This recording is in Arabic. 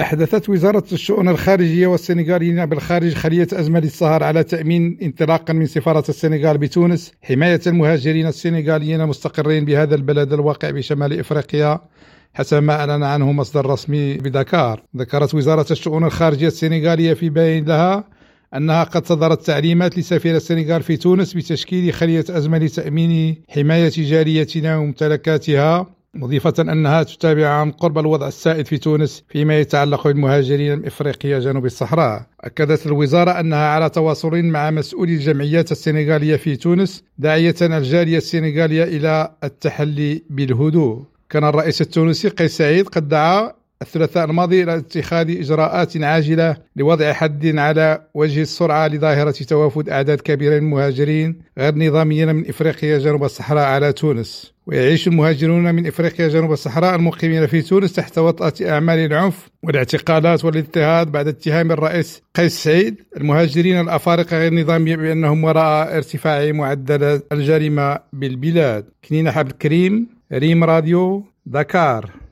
أحدثت وزارة الشؤون الخارجية والسنغاليين بالخارج خلية أزمة للسهر على تأمين انطلاقا من سفارة السنغال بتونس. حماية المهاجرين السنغاليين المستقرين بهذا البلد الواقع بشمال إفريقيا حسب ما أعلن عنه مصدر رسمي بدكار. ذكرت وزارة الشؤون الخارجية السنغالية في بيان لها أنها قد صدرت تعليمات لسفير السنغال في تونس بتشكيل خلية أزمة لتأمين حماية جاليتنا وممتلكاتها مضيفة أنها تتابع عن قرب الوضع السائد في تونس فيما يتعلق بالمهاجرين من إفريقيا جنوب الصحراء. أكدت الوزارة أنها على تواصل مع مسؤولي الجمعيات السنغالية في تونس داعية الجالية السنغالية إلى التحلي بالهدوء. كان الرئيس التونسي قيس سعيد قد دعا الثلاثاء الماضي إلى اتخاذ إجراءات عاجلة لوضع حد على وجه السرعة لظاهرة توافد أعداد كبيرة من المهاجرين غير نظاميين من إفريقيا جنوب الصحراء على تونس. ويعيش المهاجرون من إفريقيا جنوب الصحراء المقيمين في تونس تحت وطأة أعمال العنف والاعتقالات والاضطهاد بعد اتهام الرئيس قيس سعيد. المهاجرين الأفارقة غير النظامية بأنهم وراء ارتفاع معدل الجريمة بالبلاد. كنينة حبل كريم ريم راديو دكار